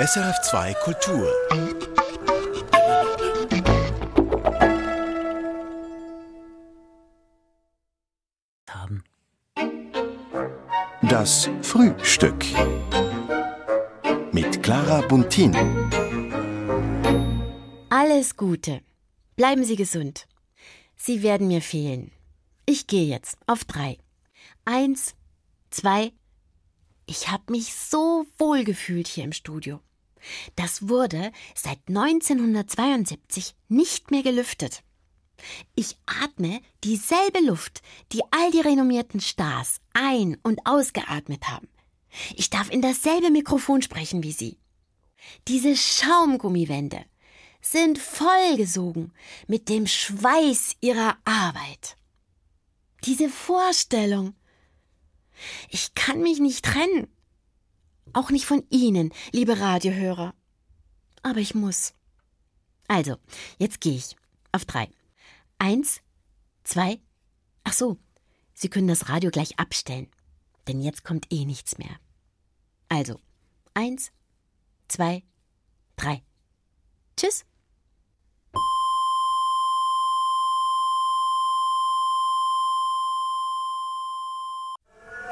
SRF2 Kultur. haben. Das Frühstück. Mit Clara Buntin. Alles Gute. Bleiben Sie gesund. Sie werden mir fehlen. Ich gehe jetzt auf drei. Eins, zwei. Ich habe mich so wohl gefühlt hier im Studio. Das wurde seit 1972 nicht mehr gelüftet. Ich atme dieselbe Luft, die all die renommierten Stars ein- und ausgeatmet haben. Ich darf in dasselbe Mikrofon sprechen wie Sie. Diese Schaumgummiwände sind vollgesogen mit dem Schweiß ihrer Arbeit. Diese Vorstellung. Ich kann mich nicht trennen. Auch nicht von Ihnen, liebe Radiohörer. Aber ich muss. Also, jetzt gehe ich. Auf drei. Eins, zwei. Ach so, Sie können das Radio gleich abstellen. Denn jetzt kommt eh nichts mehr. Also, eins, zwei, drei. Tschüss.